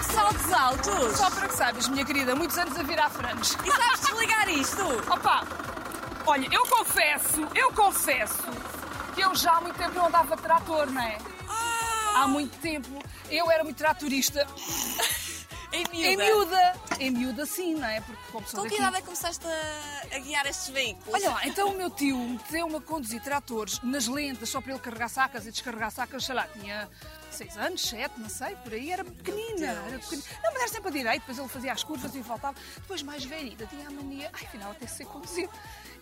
que saltos altos! Só para que sabes, minha querida, muitos anos a virar frangos. E sabes desligar isto? Opa, olha, eu confesso, eu confesso que eu já há muito tempo não andava de trator, não é? Há muito tempo. Eu era muito tratorista. Em Em miúda. miúda. Em miúda, sim, não é? Porque pessoa Com que idade é que começaste a, a guiar estes veículos? Olha lá, então o meu tio meteu-me a conduzir tratores nas lentas só para ele carregar sacas e descarregar sacas, sei lá, tinha seis anos, sete, não sei, por aí, era pequenina, era pequenina. Não, mas era sempre a direito, depois ele fazia as curvas e voltava. Depois, mais velhita, tinha a mania, ai, afinal, até ser conduzido.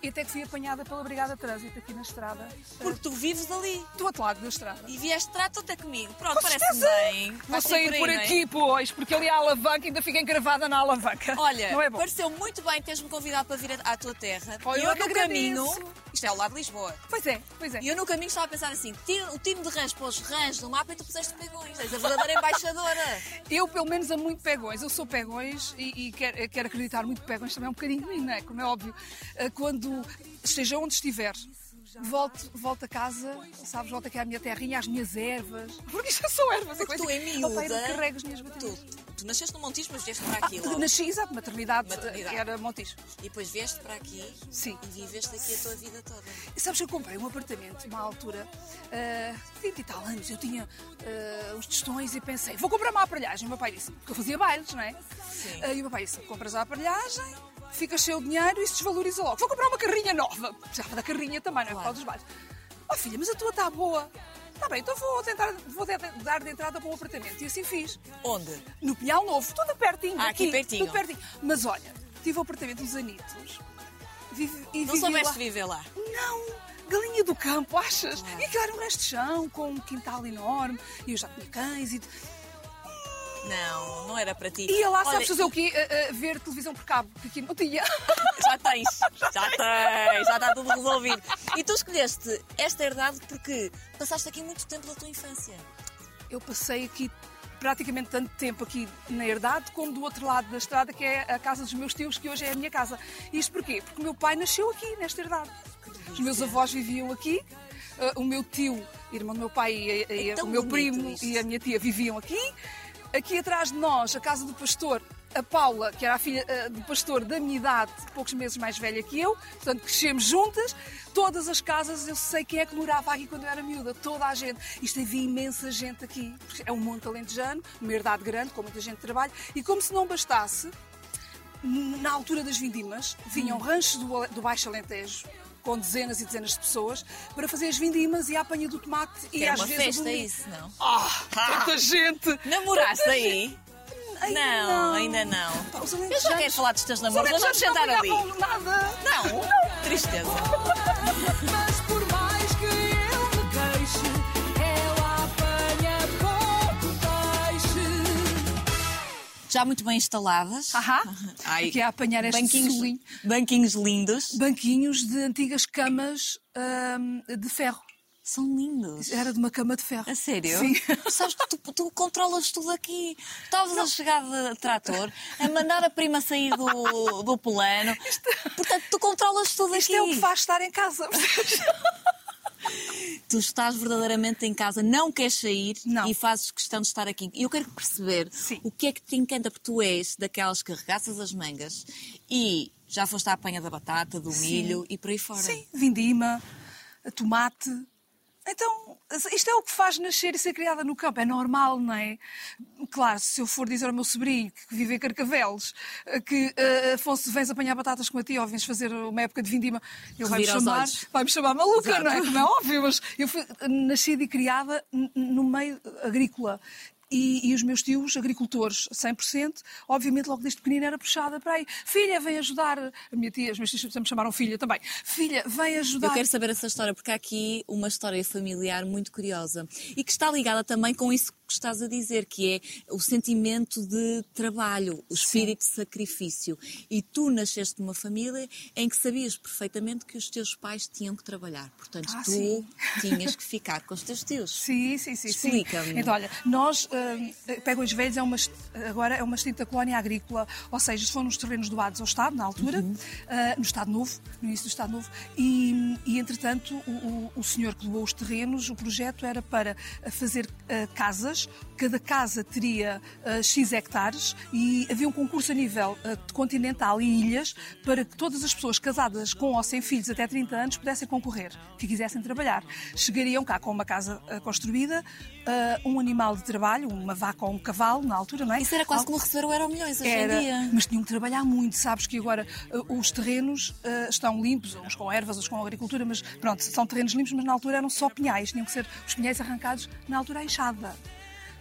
E até que fui apanhada pela Brigada de Trânsito aqui na estrada, Porque tu vives ali. do outro lado da estrada. E vieste trato até comigo. Pronto, parece-me certeza. bem. Vou sair aí, por não é? aqui, pois, porque ali há alavanca ainda fica encravada na alavanca. Olha, não é bom? pareceu muito bem teres-me convidado para vir à tua terra. Olha, eu eu no caminho. Isto é ao lado de Lisboa. Pois é, pois é. E eu no caminho estava a pensar assim: tira o time de rãs os rãs no mapa e tu puseste pegões. És a verdadeira embaixadora. Eu, pelo menos, amo muito pegões. Eu sou pegões e, e quero, quero acreditar muito pegões também é um bocadinho de mim, não é? Como é óbvio. Ah, Quando esteja onde estiver, volto, volto a casa, sabes, volto aqui à minha terrinha, às minhas ervas. Porque isto são ervas. Porque é tu, em eu miúda, carrego as minhas baterias. tu nasceste no Montijo, mas vieste para aqui logo. Nasci, exato, maternidade, Maternidade. que era Montijo. E depois vieste para aqui Sim. e viveste aqui a tua vida toda. E sabes que eu comprei um apartamento, uma altura, ah, 20 e tal anos, eu tinha ah, os tostões e pensei, vou comprar uma aparelhagem. O meu pai disse, porque eu fazia bailes, não é? Sim. Ah, e o meu pai disse, compras a aparelhagem, ficas cheio de dinheiro e se desvaloriza logo. Vou comprar uma carrinha nova. Precisava da carrinha também, não é? Por causa dos bailes. Oh filha, mas a tua está boa. Está bem, então vou tentar, vou dar de entrada para um apartamento. E assim fiz. Onde? No Pinhal Novo, tudo pertinho. Ah, aqui pertinho. Tudo pertinho. Mas olha, tive o apartamento dos Anitos. Vive, e Não soubeste lá. viver lá. Não! Galinha do campo, achas? E aquilo era um resto de chão, com um quintal enorme, e eu já tinha cães e. Não, não era para ti. Ia lá, Olha, sabes fazer o quê? A- a ver televisão por cabo, porque aqui não tinha. Já tens, já tens, já está tudo resolvido. E tu escolheste esta herdade porque passaste aqui muito tempo da tua infância. Eu passei aqui praticamente tanto tempo aqui na herdade como do outro lado da estrada, que é a casa dos meus tios, que hoje é a minha casa. Isto porquê? Porque o meu pai nasceu aqui, nesta herdade. Os meus avós viviam aqui, eh, o meu tio, irmão do meu pai, e, e- É o meu bonito primo isto. e a minha tia viviam aqui. Aqui atrás de nós, a casa do pastor, a Paula, que era a filha eh, do pastor da minha idade, poucos meses mais velha que eu, portanto crescemos juntas. Todas as casas, eu sei quem é que morava aqui quando eu era miúda, toda a gente. Isto havia imensa gente aqui, porque é um monte alentejano, uma herdade grande, com muita gente de trabalho, e como se não bastasse, na altura das vindimas, vinham ranchos do, do Baixo Alentejo, com dezenas e dezenas de pessoas, para fazer as vindimas e a apanha do tomate e Que era às uma vezes festa, é isso, não? Ah, tanta gente! Namoraste Tanta aí? gente. Ainda Não, ainda não. Pá, os Eu já quero falar dos teus os namoros, mas vamos sentar não ali. Nada. Não, tristeza. Já muito bem instaladas. Ahá. Ai, Aqui a apanhar este banquinhos, solinho. banquinhos lindos. Banquinhos de antigas camas hum, de ferro. São lindos. Era de uma cama de ferro. A sério? Sim. Sabes que tu, tu controlas tudo aqui. Estavas a chegar de trator, a mandar a prima sair do, do plano. Portanto, tu controlas tudo Isto aqui. é o que faz estar em casa. Tu estás verdadeiramente em casa, não queres sair Não. e fazes questão de estar aqui. E eu quero perceber Sim. o que é que te encanta, porque tu és daquelas que arregaças as mangas e já foste à apanha da batata, do milho e por aí fora. Sim, vindima, tomate. Então, isto é o que faz nascer e ser criada no campo. É normal, não é? Claro, se eu for dizer ao meu sobrinho que vive em Carcavelos que uh, Afonso, vens apanhar batatas com a tia ou vens fazer uma época de vindima, ele vai-me chamar, olhos. vai-me chamar maluca, Exato. não é? Como é óbvio, mas eu fui nascida e criada no meio agrícola. E, e os meus tios, agricultores 100%, obviamente logo desde pequenina era puxada para aí. Filha, vem ajudar. A minha tia, meus tios sempre me chamaram filha também. Filha, vem ajudar. Eu quero saber essa história, porque há aqui uma história familiar muito curiosa e que está ligada também com isso que estás a dizer, que é o sentimento de trabalho, o espírito de sacrifício. E tu nasceste numa família em que sabias perfeitamente que os teus pais tinham que trabalhar. Portanto, Ah, tu sim. tinhas que ficar com os teus tios. Sim, sim, sim. sim. Explica-me. Então, olha, nós, pegam os velhos, é uma, agora é uma extinta colónia agrícola, ou seja, foram nos terrenos doados ao Estado, na altura, uhum. uh, no Estado Novo, no início do Estado Novo, e, e entretanto o, o, senhor que doou os terrenos, o projeto era para fazer uh, casas, cada casa teria X hectares e havia um concurso a nível continental e ilhas para que todas as pessoas casadas com ou sem filhos até 30 anos pudessem concorrer, que quisessem trabalhar. Chegariam cá com uma casa construída, um animal de trabalho, uma vaca ou um cavalo, na altura, não é? Isso era quase como receber o Euro Milhões hoje era, em dia. Mas tinham que trabalhar muito, sabes que agora uh, os terrenos uh, estão limpos, uns com ervas, outros com agricultura, mas pronto, são terrenos limpos, mas na altura eram só pinhais, tinham que ser os pinhais arrancados na altura à enxada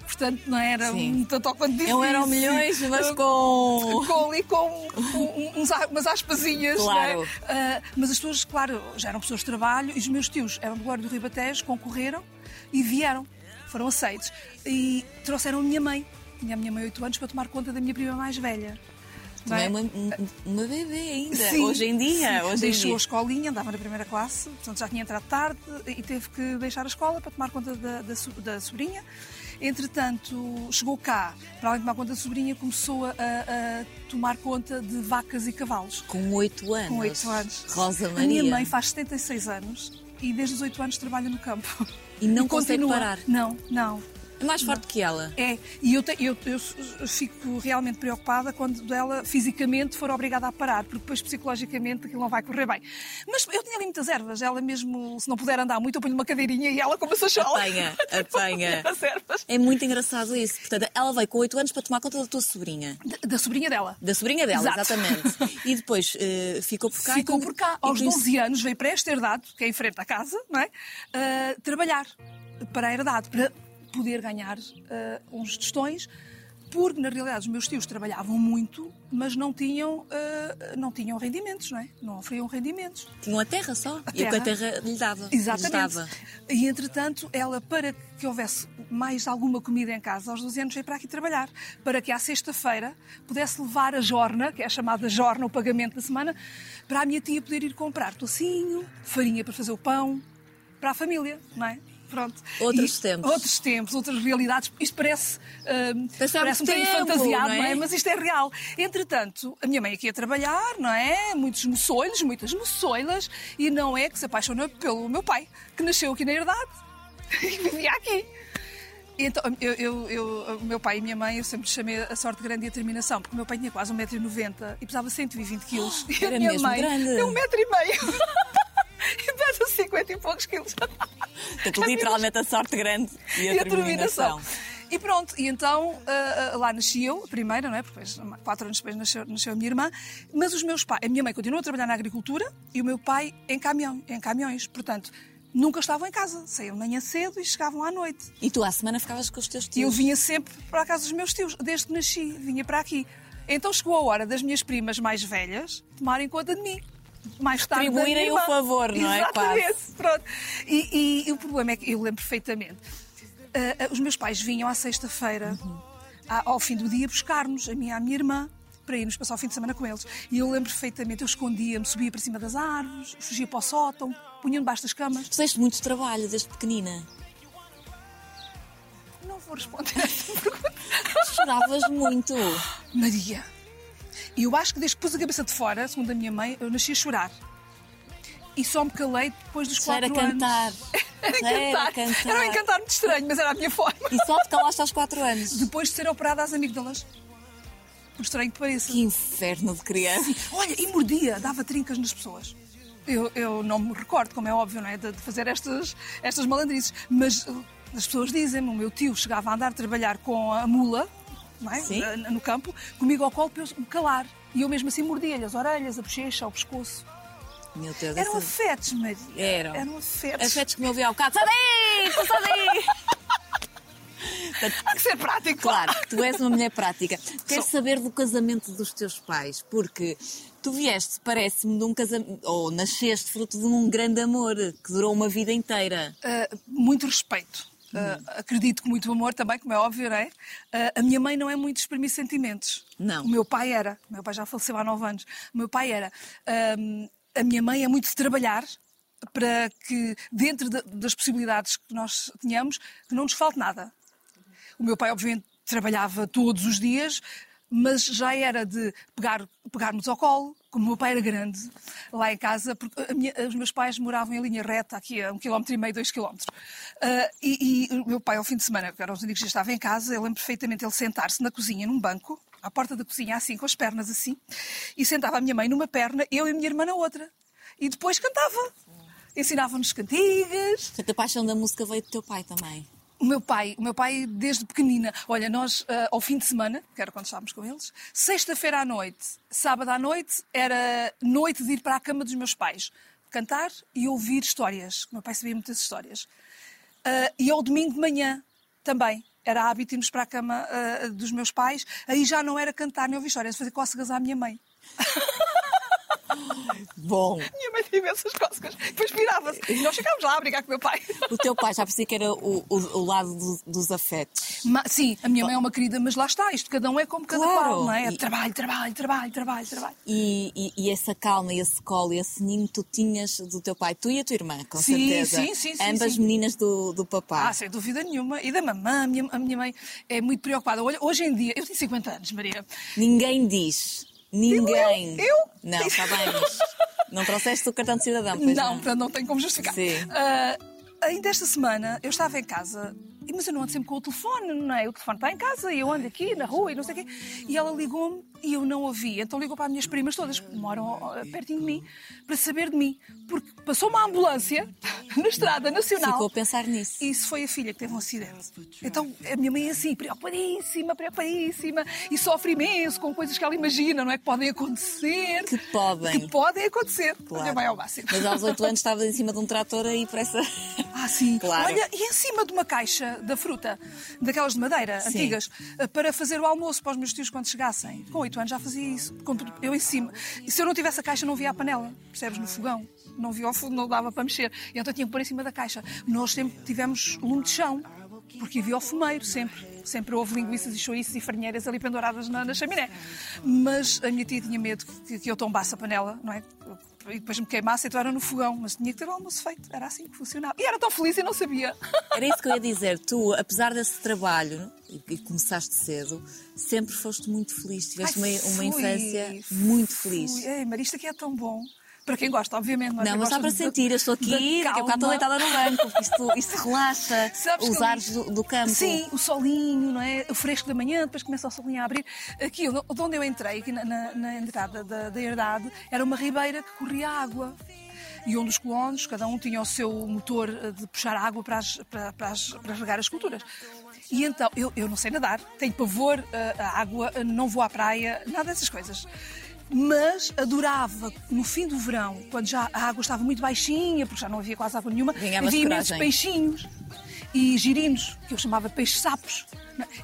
portanto não era Sim. um tanto ao quanto difícil. Não eram milhões, mas com... com ali com um, uns, umas aspasinhas, claro. É? Uh, mas as pessoas, claro, já eram pessoas de trabalho e os meus tios eram do Guarda do Ribatejo, concorreram e vieram, foram aceitos. E trouxeram a minha mãe, tinha a minha mãe 8 anos, para tomar conta da minha prima mais velha. Também é uma, uma bebê ainda, sim, hoje em dia. Hoje Deixou em dia. a escolinha, andava na primeira classe, portanto já tinha entrado tarde e teve que deixar a escola para tomar conta da, da, da sobrinha. Entretanto, chegou cá, para além de tomar conta da sobrinha, começou a, a, tomar conta de vacas e cavalos. Com 8 anos? Com 8 anos. Rosa Maria. A minha mãe faz 76 anos e desde os 8 anos trabalha no campo. E não e consegue parar? Não, não. Mais forte não. que ela. É, e eu, te, eu, eu, fico realmente preocupada quando ela fisicamente for obrigada a parar, porque depois psicologicamente aquilo não vai correr bem. Mas eu tinha ali muitas ervas, ela mesmo, se não puder andar muito, eu ponho uma cadeirinha e ela começa a chorar. Apanha, apanha. É muito engraçado isso. Portanto, ela veio com 8 anos para tomar conta da tua sobrinha. Da, da sobrinha dela. Da sobrinha dela, Exato. exatamente. E depois uh, ficou por cá. Ficou por cá. Aos 12 anos veio para esta herdade, que é em frente à casa, não é? Uh, trabalhar para a herdade, para poder ganhar uh, uns tostões, porque na realidade os meus tios trabalhavam muito, mas não tinham, uh, não tinham rendimentos, não é? Não oferiam rendimentos. Tinham a terra só, a e terra. o que a terra lhe dava. Exatamente. Dava. E entretanto, ela, para que houvesse mais alguma comida em casa, aos 12 anos veio para aqui trabalhar, para que à sexta-feira pudesse levar a jorna, que é a chamada jorna, o pagamento da semana, para a minha tia poder ir comprar tocinho, farinha para fazer o pão, para a família, não é? Pronto. Outros e, tempos. Outros tempos, outras realidades. Isto parece, uh, parece um bocadinho fantasiado, não é? não é? Mas isto é real. Entretanto, a minha mãe aqui a trabalhar, não é? Muitos moçoilos, muitas moçoilas, e não é que se apaixonou pelo meu pai, que nasceu aqui na herdade e vivia aqui. Então, eu, eu, eu, o meu pai e a minha mãe, eu sempre chamei a sorte grande e a determinação, porque o meu pai tinha quase 1,90m e pesava 120 kg. Oh, e a minha mãe grande. tem 1,5m. e pesa 50 e poucos quilos. Portanto, literalmente a sorte grande e a, e a determinação. E pronto, e então uh, lá nasci eu, a primeira, não é? Porque depois, quatro anos depois nasceu, nasceu a minha irmã. Mas os meus pais, a minha mãe continuou a trabalhar na agricultura e o meu pai em, caminhão, em caminhões. Portanto, nunca estavam em casa. Saíam de manhã cedo e chegavam à noite. E tu à semana ficavas com os teus tios? Eu vinha sempre para a casa dos meus tios, desde que nasci, vinha para aqui. Então chegou a hora das minhas primas mais velhas tomarem conta de mim mais tarde. Atribuírem o favor, não é? Exatamente. Pronto. E, e, e, o problema é que eu lembro perfeitamente. Uh, uh, os meus pais vinham à sexta-feira, uhum. ao fim do dia, buscar-nos, a minha a minha irmã, para irmos passar o fim de semana com eles. E eu lembro perfeitamente, eu escondia-me, subia para cima das árvores, fugia para o sótão, punha-me debaixo das camas. Fizeste muito trabalho desde pequenina? Não vou responder essa pergunta. Choravas muito. Maria, e eu acho que desde que pus a cabeça de fora, segundo a minha mãe, eu nasci a chorar. E só me calei depois dos quatro era anos. Cantar. era cantar. cantar. Era um encantar muito estranho, mas era a minha forma. E só te calaste aos quatro anos? Depois de ser operada às amígdalas. Por estranho que pareça. Que inferno de criança. Sim. Olha, e mordia, dava trincas nas pessoas. Eu, eu não me recordo, como é óbvio, não é? De, de fazer estas, estas malandrices. Mas uh, as pessoas dizem-me, o meu tio chegava a andar a trabalhar com a mula, é? no campo, comigo ao colo para eu me calar. E eu mesmo assim mordia-lhe as orelhas, a bochecha, o pescoço. Meu Deus, Eram essa... afetos, Maria. Eram. Eram afetos. Afetos que me ouvi ao bocado. Sai daí! Sai daí! Há que ser prático. Claro, tu és uma mulher prática. Queres Sou... saber do casamento dos teus pais? Porque tu vieste, parece-me, de um casamento, ou nasceste fruto de um grande amor que durou uma vida inteira. Uh, muito respeito. Uh, acredito que muito amor também, como é óbvio, não é? Uh, a minha mãe não é muito exprimir sentimentos. Não. O meu pai era. O meu pai já faleceu há nove anos. O meu pai era. Uh, a minha mãe é muito de trabalhar para que, dentro de, das possibilidades que nós tenhamos, que não nos falte nada. O meu pai, obviamente, trabalhava todos os dias, mas já era de pegar, pegarmos ao colo, como o meu pai era grande, lá em casa, porque minha, os meus pais moravam em linha reta, aqui a um quilómetro e meio, dois quilómetros. Uh, e, e, o meu pai, ao fim de semana, que eram os únicos que estava em casa, eu lembro perfeitamente ele sentar-se na cozinha, num banco, à porta da cozinha, assim, com as pernas assim, e sentava a minha mãe numa perna, eu e a minha irmã na outra. E depois cantava. Ensinava-nos cantigas. Portanto, a paixão da música veio do teu pai também. O meu pai, o meu pai desde pequenina, olha, nós uh, ao fim de semana, que era quando estávamos com eles, sexta-feira à noite, sábado à noite, era noite de ir para a cama dos meus pais, cantar e ouvir histórias. O meu pai sabia muitas histórias. Uh, e ao domingo de manhã também. Era hábito irmos para a cama uh, dos meus pais. Aí já não era cantar nem ouvir histórias, fazer cócegas à minha mãe. Bom. Minha mãe tinha imensas cócegas. Depois virava-se. E nós ficávamos lá a brigar com o meu pai. O teu pai já percebi que era o, o, o lado do, dos afetos. sim, a minha mãe é uma querida, mas lá está. Isto cada um é como cada claro. qual, não é? E... Trabalho, trabalho, trabalho, trabalho, trabalho. E, e, e, essa calma, esse colo, esse ninho tu tinhas do teu pai, tu e a tua irmã, com sim, certeza. Sim, sim, sim. Ambas sim. meninas do, do papá. Ah, sem dúvida nenhuma. E da mamã, a minha, a minha mãe é muito preocupada. Olha, hoje em dia, eu tenho 50 anos, Maria. Ninguém diz. Ninguém. Eu? eu? Não, está bem, mas não trouxeste o cartão de cidadão, pois não? Não, não tenho como justificar. Sim. Uh, ainda esta semana eu estava em casa mas eu não ando sempre com o telefone, não é? O telefone está em casa e eu ando aqui na rua e não sei o quê. E ela ligou-me e eu não ouvi. Então ligou para as minhas primas todas, que moram pertinho de mim, para saber de mim. Porque passou uma ambulância na estrada nacional. Ficou a pensar nisso. E isso foi a filha que teve um acidente. Então a minha mãe é assim, preocupadíssima, preocupadíssima e sofre imenso com coisas que ela imagina, não é? Que podem acontecer. Que podem. Que podem acontecer. Claro. A minha mãe é o máximo. Mas aos 8 anos estava em cima de um trator aí para essa. Ah, sim. Claro. Olha, e em cima de uma caixa da fruta, daquelas de madeira, Sim. antigas, eh, para fazer o almoço para os meus tios quando chegassem. Com oito anos já fazia isso, eu em cima. E se eu não tivesse a caixa, não via a panela, percebes? No fogão. Não via o fogo, não dava para mexer. E então tinha que pôr em cima da caixa. Nós sempre tivemos lume de chão, porque havia o fumeiro, sempre. Sempre houve linguiças e chouriços e farinheiras ali penduradas na, na chaminé. Mas a minha tia tinha medo que, que eu tombasse a panela, não é? E depois me queimasse, então era no fogão, mas tinha que ter o almoço feito, era assim que funcionava. E era tão feliz e não sabia. Era isso que eu ia dizer, tu, apesar desse trabalho, e começaste cedo, sempre foste muito feliz, tiveste Ai, uma, uma infância muito feliz. Fui. Ei, Maria, isto aqui é tão bom. Para quem gosta, obviamente. Não, não mas dá para sentir. Eu estou aqui, daqui a bocado estou deitada no banco. Isto, isto relaxa Sabes os ares do, do, campo. Sim, o solinho, não é? o fresco da manhã, depois começa o solinho a abrir. Aqui, de onde eu entrei, aqui na, na, na entrada da, da herdade, era uma ribeira que corria água e onde os colonos, cada um tinha o seu motor eh, de puxar água para, as, para, para, as, para regar as culturas. E então, eu, eu não sei nadar, tenho pavor eh, a água, não vou à praia, nada dessas coisas mas adorava no fim do verão, quando já a água estava muito baixinha, porque já não havia quase água nenhuma, havia imensos peixinhos e girinos, que eu chamava peixes-sapos.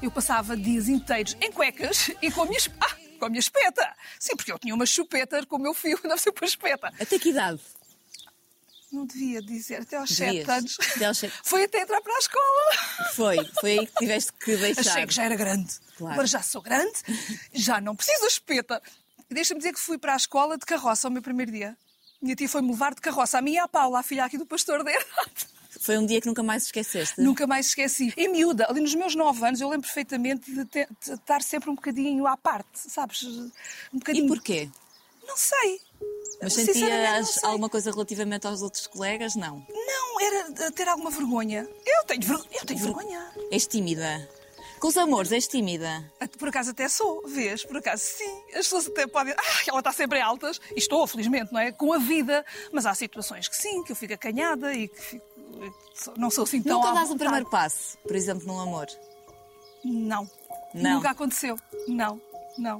Eu passava dias inteiros em cuecas e com a minha, ah, com a minha espeta. Sim, porque eu tinha uma chupeta com o meu fio, não sei para espeta. Até que idade? Não devia dizer, até aos sete anos. Até aos sete. Foi até entrar para a escola. Foi, foi aí que tiveste que deixar. Achei que já era grande. Claro. Agora já sou grande, já não preciso espeta. E deixa-me dizer que fui para a escola de carroça ao meu primeiro dia. Minha tia foi-me levar de carroça, a minha e a Paula, a filha aqui do pastor da Foi um dia que nunca mais esqueceste? Nunca mais esqueci. Em miúda, ali nos meus nove anos, eu lembro perfeitamente de, ter, de estar sempre um bocadinho à parte, sabes? Um bocadinho... E porquê? Não sei. Mas sentias alguma coisa relativamente aos outros colegas? Não. Não, era ter alguma vergonha. Eu tenho, ver... eu tenho vergonha. És tímida? Com os amores, és tímida? Por acaso até sou, vês? Por acaso sim. As pessoas até podem. Ah, ela está sempre em altas. E estou, felizmente, não é? Com a vida. Mas há situações que sim, que eu fico acanhada e que fico... não sou assim tão. Nunca dás um primeiro passo, por exemplo, num amor? Não. Não. Nunca aconteceu. Não. Não.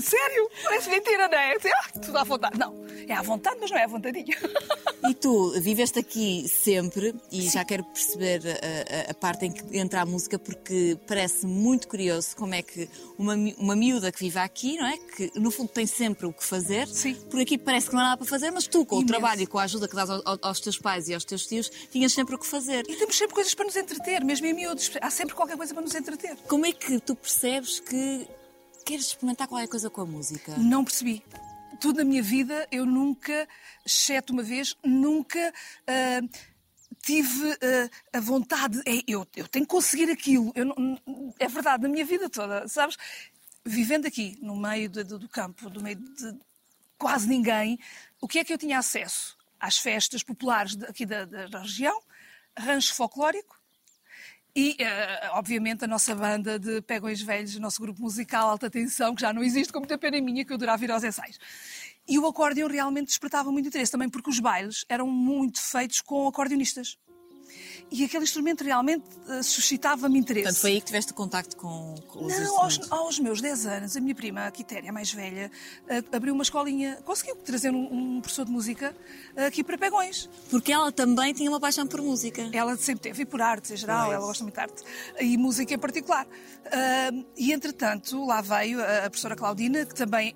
Sério? Parece mentira, não é? Ah, tudo à vontade. Não. É à vontade, mas não é à vontadinha. E tu viveste aqui sempre e Sim. já quero perceber a, a, a, parte em que entra a música porque parece muito curioso como é que uma, uma miúda que vive aqui, não é? Que no fundo tem sempre o que fazer. Sim. Por aqui parece que não há nada para fazer, mas tu, com Imenso. o trabalho e com a ajuda que dás aos, aos teus pais e aos teus tios, tinhas sempre o que fazer. E temos sempre coisas para nos entreter, mesmo em miúdos. Há sempre qualquer coisa para nos entreter. Como é que tu percebes que queres experimentar qualquer coisa com a música? Não percebi. Tudo na minha vida, eu nunca, exceto uma vez, nunca uh, tive uh, a vontade, é, eu, eu tenho que conseguir aquilo. Eu é verdade, na minha vida toda, sabes? Vivendo aqui, no meio de, do campo, no meio de quase ninguém, o que é que eu tinha acesso? Às festas populares aqui da, da região, rancho folclórico, e, uh, obviamente, a nossa banda de Pegões Velhos, o nosso grupo musical Alta Tensão, que já não existe, com muita pena minha, que eu adorava ir aos ensaios. E o acordeão realmente despertava muito interesse, também porque os bailes eram muito feitos com acordeonistas e aquele instrumento realmente uh, suscitava-me interesse. Portanto, foi aí que tiveste contacto com, com os Não, aos, aos, meus 10 anos, a minha prima, a Quitéria, mais velha, uh, abriu uma escolinha, conseguiu trazer um, um professor de música uh, aqui para Pegões. Porque ela também tinha uma paixão por música. Ela sempre teve, e por arte em geral, ela gosta muito de arte, e música em particular. e, entretanto, lá veio a, a professora Claudina, que também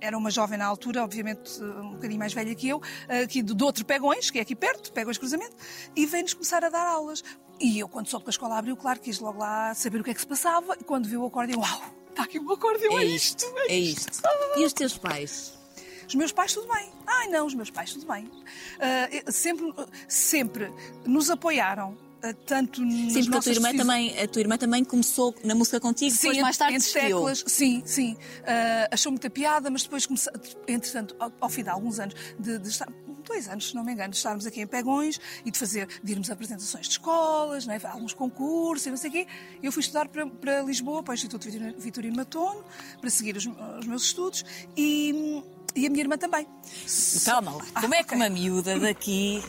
era uma jovem na altura, obviamente um bocadinho mais velha que eu, aqui do, outro Pegões, que é aqui perto, Pegões Cruzamento, e vem-nos começar a dar aulas. E eu, quando soube que a escola abriu, claro, quis logo lá saber o que é que se passava, e quando viu o acordeão, uau, está aqui um acordeão, é, é isto, é, é isto. isto. E os teus pais? Os meus pais, tudo bem. Ai, não, os meus pais, tudo bem. Uh, sempre, sempre nos apoiaram tanto Sim, porque a tua, irmã também, a tua irmã também começou na música contigo, sim, depois mais tarde entre teclas, Sim, sim. Uh, achou muita piada, mas depois, comece... entretanto, ao, ao fim de alguns anos, de, de estar, dois anos, se não me engano, de estarmos aqui em Pegões e de fazer, de irmos a apresentações de escolas, não é? alguns concursos e não sei o quê, eu fui estudar para, para Lisboa, para o Instituto Vitorino Matono, para seguir os, os meus estudos e, e a minha irmã também. Calma lá, como ah, é que okay. uma miúda daqui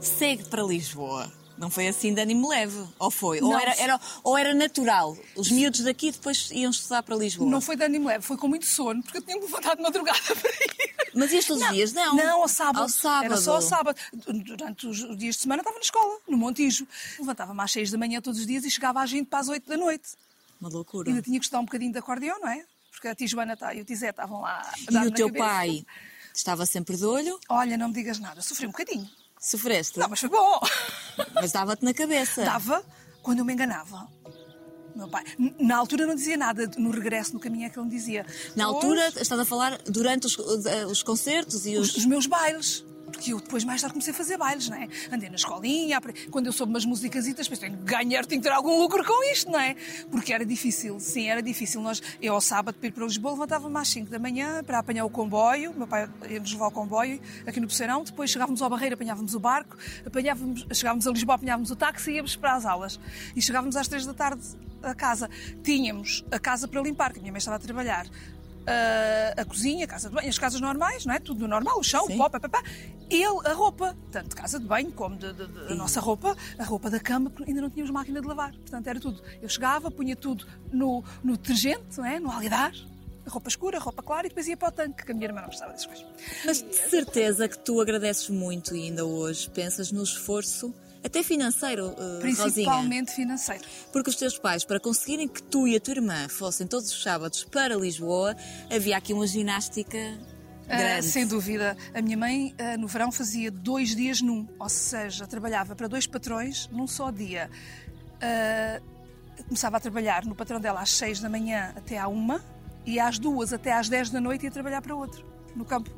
segue para Lisboa? Não foi assim de ânimo leve, ou foi? Ou era, era, ou era natural? Os miúdos daqui depois iam estudar para Lisboa? Não foi de ânimo leve, foi com muito sono, porque eu tinha me levantado de madrugada para ir. Mas ias todos os dias? Não. Não, ao sábado. ao sábado. Era só ao sábado. Durante os dias de semana estava na escola, no Montijo. Levantava-me às seis da manhã todos os dias e chegava a gente para as oito da noite. Uma loucura. Ainda tinha que estudar um bocadinho de acordeão, não é? Porque a Tijuana tá, e o Tizé estavam lá a E o teu cabeça. pai estava sempre de olho? Olha, não me digas nada, sofri um bocadinho. Sofreste? Não, mas foi bom. Mas dava-te na cabeça. Dava quando eu me enganava. Meu pai, na altura não dizia nada, no regresso, no caminho é que ele me dizia. Na altura, estás a falar durante os, os concertos e os... os... os meus bailes porque eu depois mais tarde comecei a fazer bailes, não é? Andei na escolinha, quando eu soube umas musicasitas, pensei, tenho que ganhar, tenho que ter algum lucro com isto, não é? Porque era difícil, sim, era difícil. Nós, eu ao sábado, para ir para Lisboa, levantava-me às 5 da manhã para apanhar o comboio, meu pai ia-nos levar o comboio aqui no Poceirão, depois chegávamos ao Barreiro, apanhávamos o barco, apanhávamos, chegávamos a Lisboa, apanhávamos o táxi e íamos para as aulas. E chegávamos às 3 da tarde a casa. Tínhamos a casa para limpar, que a minha mãe estava a trabalhar a, a cozinha, a casa de banho, as casas normais, não é? Tudo normal, o chão, Sim. o pó, papá. Ele, a roupa, tanto de casa de banho como de, de, de a nossa roupa, a roupa da cama, porque ainda não tínhamos máquina de lavar. Portanto, era tudo. Eu chegava, punha tudo no, no detergente, não é? No alidar, roupa escura, roupa clara e depois ia para o tanque, que a minha irmã não gostava dessas coisas. Mas de certeza que tu agradeces muito e ainda hoje pensas no esforço até financeiro, uh, Principalmente Rosinha. financeiro. Porque os teus pais, para conseguirem que tu e a tua irmã fossem todos os sábados para Lisboa, havia aqui uma ginástica Uh, sem dúvida. A minha mãe, uh, no verão, fazia dois dias num, ou seja, trabalhava para dois patrões num só dia. Uh, começava a trabalhar no patrão dela às seis da manhã até à uma e às duas até às dez da noite ia trabalhar para outro, no campo.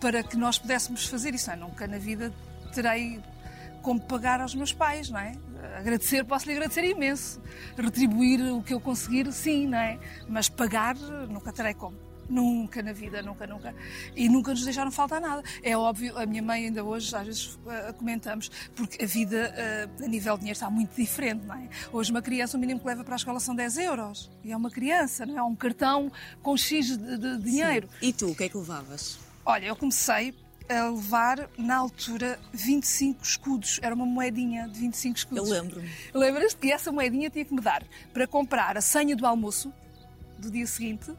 Para que nós pudéssemos fazer isso. Não, nunca na vida terei como pagar aos meus pais, não é? Agradecer, posso lhe agradecer imenso. Retribuir o que eu conseguir, sim, não é? Mas pagar, nunca terei como. Nunca na vida, nunca, nunca. E nunca nos deixaram faltar nada. É óbvio, a minha mãe ainda hoje, às vezes uh, comentamos, porque a vida uh, a nível de dinheiro está muito diferente, não é? Hoje uma criança, o mínimo que leva para a escola são 10 euros. E é uma criança, não é? Um cartão com X de, de dinheiro. Sim. E tu, o que é que levavas? Olha, eu comecei a levar, na altura, 25 escudos. Era uma moedinha de 25 escudos. Eu lembro-me. Lembras-te? E essa moedinha tinha que me dar para comprar a senha do almoço do dia seguinte,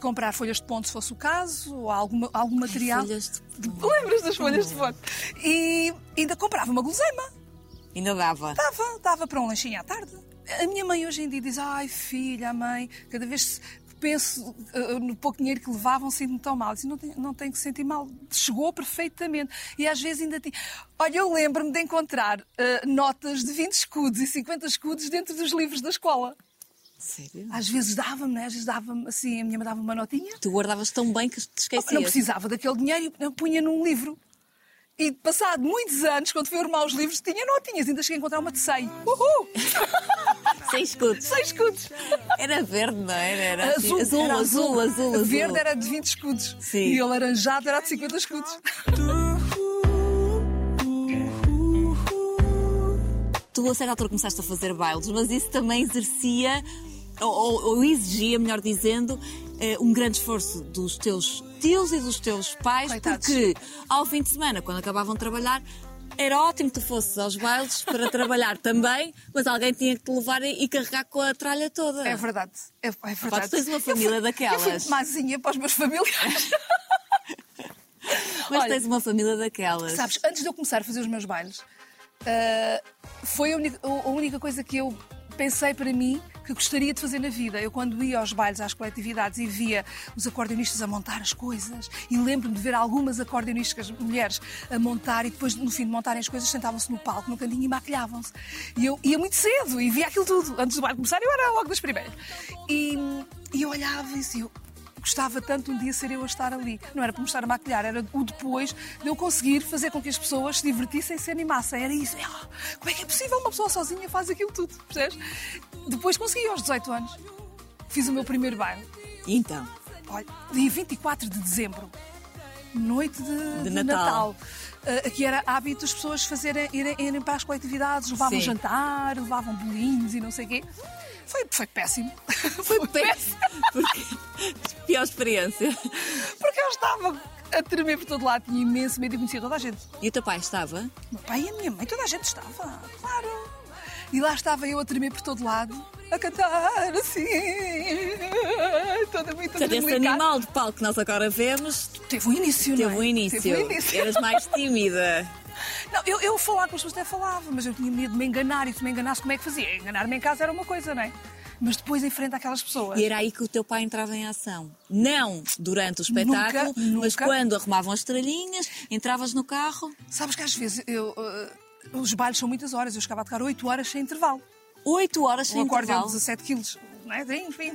comprar folhas de ponto se fosse o caso, ou alguma, algum material. Ai, folhas de ponto. Lembras das folhas de ponto? E ainda comprava uma guloseima. Ainda dava? Dava, dava para um lanchinho à tarde. A minha mãe hoje em dia diz: Ai, filha, mãe, cada vez penso uh, no pouco dinheiro que levavam, sinto-me tão mal. Disse, não, tenho, não tenho que sentir mal. Chegou perfeitamente. E às vezes ainda tinha. Olha, eu lembro-me de encontrar uh, notas de 20 escudos e 50 escudos dentro dos livros da escola. Sério? Às vezes dava-me, né? às vezes dava-me assim, a minha mãe dava uma notinha. Tu guardavas tão bem que te esquecias. Não precisava daquele dinheiro e punha num livro. E passado muitos anos, quando fui arrumar os livros, tinha notinhas, ainda cheguei a encontrar uma de 100. Uhul! Sem escudos. 100 escudos. Era verde, não era? Era assim, Azul, azul, era azul, azul, azul. Verde era de 20 escudos. Sim. E o alaranjado era de 50 escudos. Tu, a certa altura, começaste a fazer bailes, mas isso também exercia, ou, ou- exigia, melhor dizendo, eh, um grande esforço dos teus tios e dos teus pais, Coitados. porque ao fim de semana, quando acabavam de trabalhar, era ótimo que tu fosses aos bailes para trabalhar também, mas alguém tinha que te levar e carregar com a tralha toda. É verdade. É, é verdade. tu tens uma família eu fui, daquelas. Eu fui mazinha para os meus familiares. Mas Olha, tens uma família daquelas. Sabes, antes de eu começar a fazer os meus bailes, ah, foi a única, a única coisa que eu pensei para mim que gostaria de fazer na vida. Eu, quando ia aos bailes, às coletividades e via os acordeonistas a montar as coisas, e lembro-me de ver algumas acordeonistas mulheres a montar e depois, no fim de montarem as coisas, sentavam-se no palco, no cantinho e maquilhavam-se. E eu ia muito cedo e via aquilo tudo. Antes do baile começar, eu era logo das primeiras. E, e eu olhava e dizia, gostava tanto um dia ser eu a estar ali. Não era para me estar a maquilhar, era o depois de eu conseguir fazer com que as pessoas se divertissem e se animassem. Era isso. Ah, como é que é possível uma pessoa sozinha faz aquilo tudo? Percebes? Depois consegui, aos 18 anos, fiz o meu primeiro baile. E então? Olha, dia 24 de dezembro, noite de, De de Natal. Uh, aqui era hábito as pessoas fazerem, irem, irem para as coletividades, levavam Sim. jantar, levavam bolinhos e não sei o quê. Foi, foi péssimo. Foi péssimo. Porque... Pior experiência. Porque eu estava a tremer por todo lado, tinha imenso medo e conhecia toda a gente. E o teu pai estava? O meu pai e a minha mãe, toda a gente estava, claro. E lá estava eu a tremer por todo lado, a cantar assim, toda muito Portanto, esse animal de palco que nós agora vemos Teve um início, teve não é? um início. Teve um início. Eras mais tímida. Não, eu, eu falar com as pessoas até falava, mas eu tinha medo de me enganar e se me enganasse, como é que fazia? Enganar-me em casa era uma coisa, não é? Mas depois em frente àquelas pessoas. E era aí que o teu pai entrava em ação. Não durante o espetáculo, Nunca, mas nunca. quando arrumavam as tralhinhas, entravas no carro. Sabes que às vezes eu, eh, os bailes são muitas horas, eu chegava a tocar 8 horas sem intervalo. Oito horas Um sem acordeão intervalo. de 17 quilos. Não é? Vem, vem,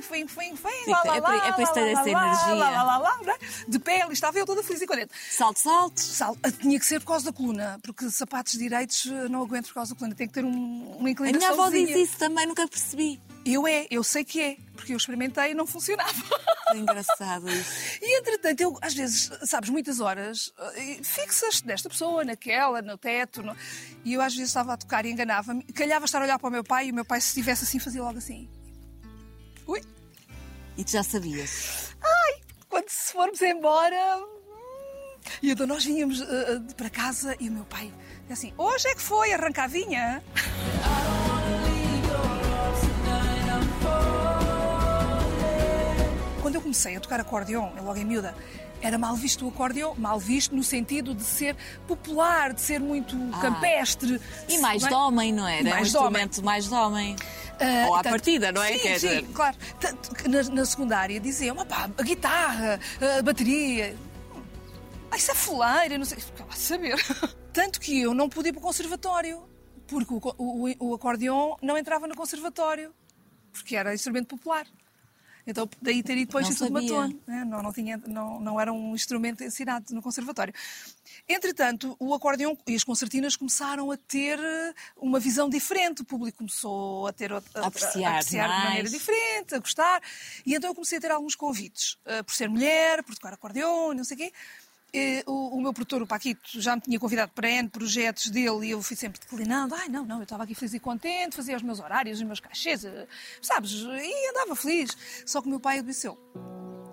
lá, é lá, para- lá, é para isso ter lá, essa lá, lá, energia. Lá, lá, lá, lá, é? De ali estava eu toda feliz e contente. Saltos altos. Sal, ah, tinha que ser por causa da coluna, porque sapatos direitos eh, não aguento por causa da coluna. Tem que ter um, uma A inclinação. minha avó diz isso também, nunca percebi. Eu é, eu sei que é, porque eu experimentei e não funcionava. É engraçado isso. E entretanto, eu, às vezes, sabes, muitas horas, eh, fixas nesta pessoa, naquela, no teto, no- e eu às vezes estava a tocar e enganava-me. Calhava estar a olhar para o meu pai e o meu pai, se estivesse assim, fazia logo assim. Ui, E tu já sabias. quando se formos embora. hum. E então nós vinhamos eh, eh, para casa e o meu pai dizia assim: Hoje é que foi, arrancadinha. Quando eu comecei a tocar acordeão, eu logo em miúda, era mal visto o acordeão, mal visto no sentido de ser popular, de ser muito campestre. E mais é? de homem, não era? E mais um instrumento mais de homem. Ah, Ou à tanto- partida, não é? Sim, Quer sim, dizer, claro. Tanto que na, na secundária diziam, "Opá, a guitarra, a bateria. Ah, isso é fuleira, não sei. Ficava a saber. Tanto que eu não pude ir para o conservatório, porque o, o, o acordeão não entrava no conservatório, porque era instrumento popular. Então, daí ter ido para o Não Instituto sabia. Matone. né? Não, não, tinha, não, não era um instrumento ensinado no conservatório. Entretanto, o acordeão e as concertinas começaram a ter eh, uma visão diferente. O público começou a ter outra- A apreciar apreciar de maneira diferente, a gostar. E então eu comecei a ter alguns convites. eh, por ser mulher, por tocar acordeão, não sei o quê. Eh, O, o meu produtor, o Paquito, já me tinha convidado para N projetos dele e eu fui sempre declinando. Ai, não, não, eu estava aqui feliz e contente, fazia os meus horários, os meus cachês, eh, sabes? E andava feliz. Só que o meu pai adoeceu.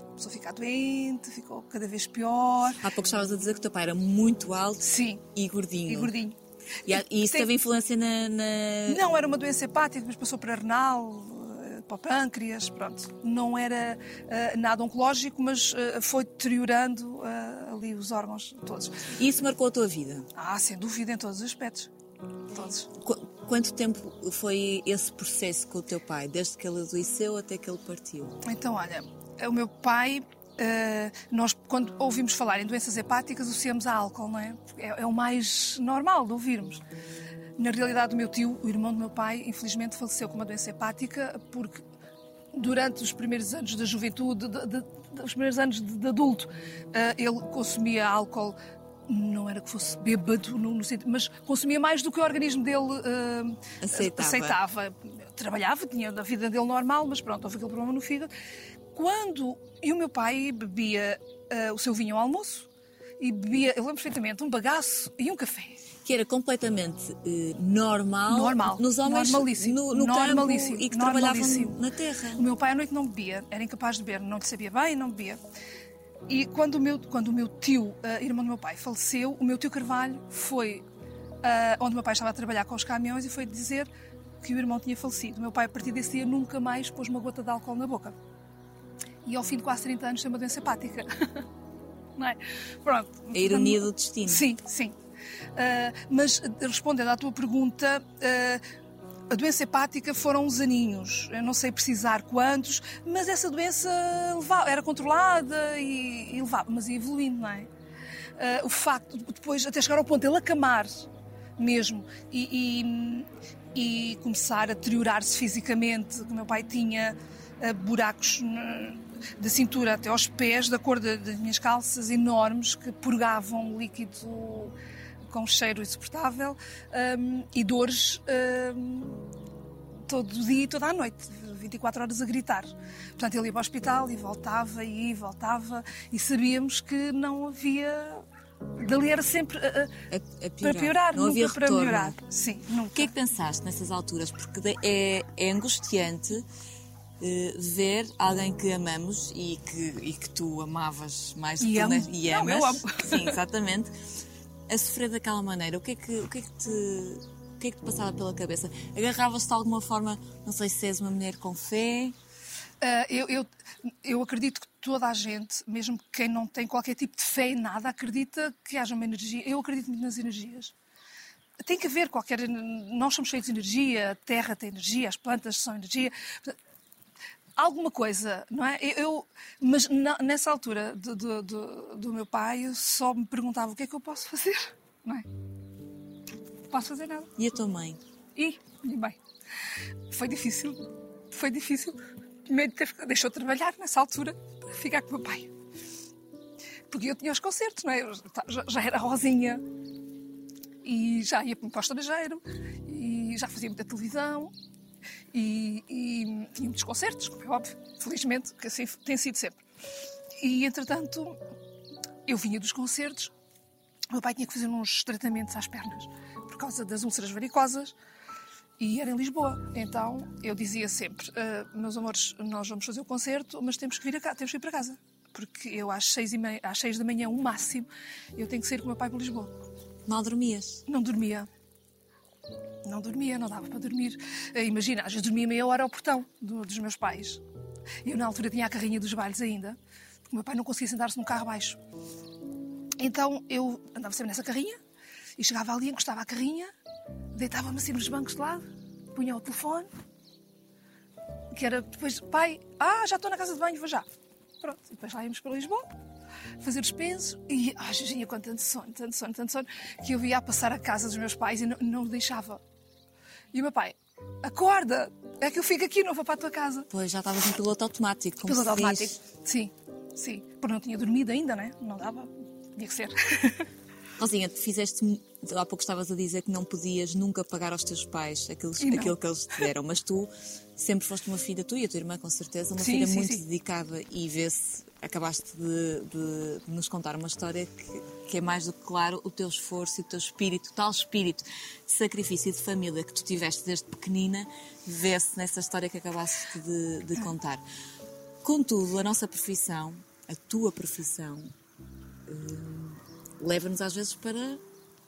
Começou a ficar doente, ficou cada vez pior. há pouco estavas a dizer que o teu pai era muito alto Sim, e gordinho. e gordinho. E, e isso Tem- teve influência na. na- Não, era uma doença hepática, mas passou para renal, para o pâncreas, pronto. Não era eh, nada oncológico, mas eh, foi deteriorando eh, ali os órgãos todos. E isso marcou a tua vida. Ah, sem dúvida, em todos os aspectos. Todos. Qu- Quanto tempo foi esse processo com o teu pai, desde que ele adoeceu até que ele partiu? Então, olha, o meu pai, eh, nós quando ouvimos falar em doenças hepáticas, associamos a álcool, não é? é? É o mais normal de ouvirmos. Na realidade, o meu tio, o irmão do meu pai, infelizmente faleceu com uma doença hepática porque durante os primeiros anos da juventude, de, de- de- os primeiros anos de, adulto, eh, ele consumia álcool não era que fosse bêbado, no, no sentido, mas consumia mais do que o organismo dele uh, aceitava. aceitava. Trabalhava, tinha a vida dele normal, mas pronto, houve aquele problema no fígado. Quando. E o meu pai bebia uh, o seu vinho ao almoço e bebia, eu lembro perfeitamente, um bagaço e um café. Que era completamente uh, normal, normal nos homens no, no campo e que trabalhavam na terra. O meu pai à noite não bebia, era incapaz de beber, não lhe sabia bem, não bebia. E quando o meu, quando o meu tio, uh, irmão do meu pai, faleceu, o meu tio Carvalho foi uh, onde o meu pai estava a trabalhar com os caminhões e foi dizer que o irmão tinha falecido. O meu pai, a partir desse dia, nunca mais pôs uma gota de álcool na boca. E ao fim de quase 30 anos tem uma doença hepática. Não é? Pronto. A ironia do destino. Sim, sim. Uh, mas respondendo à tua pergunta, uh, a doença hepática foram uns aninhos, eu não sei precisar quantos, mas essa doença era controlada e, e, levava, mas ia evoluindo, não é? Uh, o facto de depois até chegar ao ponto de ele acamar mesmo e, e, e começar a deteriorar-se fisicamente, o meu pai tinha buracos da cintura até aos pés, da cor das minhas calças enormes que purgavam líquido com um cheiro insuportável um, e dores um, todo dia e toda a noite, 24 horas a gritar. Portanto, ele ia para o hospital e voltava e voltava e sabíamos que não havia. Dali era sempre a, a, a piorar. para piorar, não nunca para melhorar. Sim, nunca. O que é que pensaste nessas alturas? Porque é, é angustiante eh, ver alguém que amamos e que, e que tu amavas mais do E que tu amo. ne- e Não, amas. eu amo. Sim, exatamente. A sofrer daquela maneira. O que é que, o que, é que te. O que é que te passava pela cabeça? Agarravas-te de alguma forma, não sei se és uma mulher com fé, Ah, eu, eu, eu acredito que toda a gente, mesmo quem não tem qualquer tipo de fé em nada, acredita que haja uma energia. Eu acredito muito nas energias. Tem que haver qualquer. Nós somos cheios de energia, a terra tem energia, as plantas são energia. Alguma coisa, não é? Eu, mas na- nessa altura do, do, do- do meu pai, eu só me perguntava o que é que eu posso fazer, não é? Não posso fazer nada. e a tua mãe? E, e bem, foi difícil. Foi difícil. Primeiro deixou de trabalhar nessa altura para ficar com o meu pai. Porque eu tinha os concertos, não é? Eu já- já, já era rosinha e já ia para o estrangeiro e já fazia muita televisão e, e, e muitos concertos, como é óbvio, felizmente, que assim tem sido sempre. E entretanto, eu vinha dos concertos, o meu pai tinha que fazer uns tratamentos às pernas por causa das úlceras varicosas e era em Lisboa. Então eu dizia sempre: "Ah, meus amores, nós vamos fazer o concerto, mas temos que vir a cá, temos que ir para casa. Porque eu às seis, e meia, às seis da manhã, o máximo, eu tenho que sair com o meu pai para Lisboa. Mal dormias? Não dormia. Não dormia, não dava para dormir. Eh, Imagina, às vezes dormia meia hora ao portão do- dos meus pais. Eu, na altura, tinha a carrinha dos bailes ainda, porque o meu pai não conseguia sentar-se num carro baixo. Então eu andava sempre nessa carrinha e chegava ali, encostava a carrinha, deitava-me assim nos bancos de lado, punha o telefone, que era depois, pai, ah, já estou na casa de banho, vou já. Pronto, e depois lá íamos para Lisboa, fazer os pensos e, ah, Virginia, com tanto sono, tanto sono, tanto sono, que eu ia a passar a casa dos meus pais e não, não deixava. E o meu pai, acorda, é que eu fico aqui, não vou para a tua casa. Pois já estavas em piloto automático. Como Piloto automático. Sim, sim. Porque não tinha dormido ainda, né? Não dava. Tinha que ser. Rosinha, tu fizeste. Há pouco estavas a dizer que não podias nunca pagar aos teus E não. aquilo que eles te deram, mas tu sempre foste uma filha, tu e a tua irmã, com certeza, uma Sim, filha sim, muito sim. dedicada e vê-se. Acabaste de- de nos contar uma história que, que é mais do que claro o teu esforço e o teu espírito, o tal espírito de sacrifício e de família que tu tiveste desde pequenina, vê-se nessa história que acabaste de, de contar. Contudo, a nossa profissão, a tua profissão, leva-nos às vezes para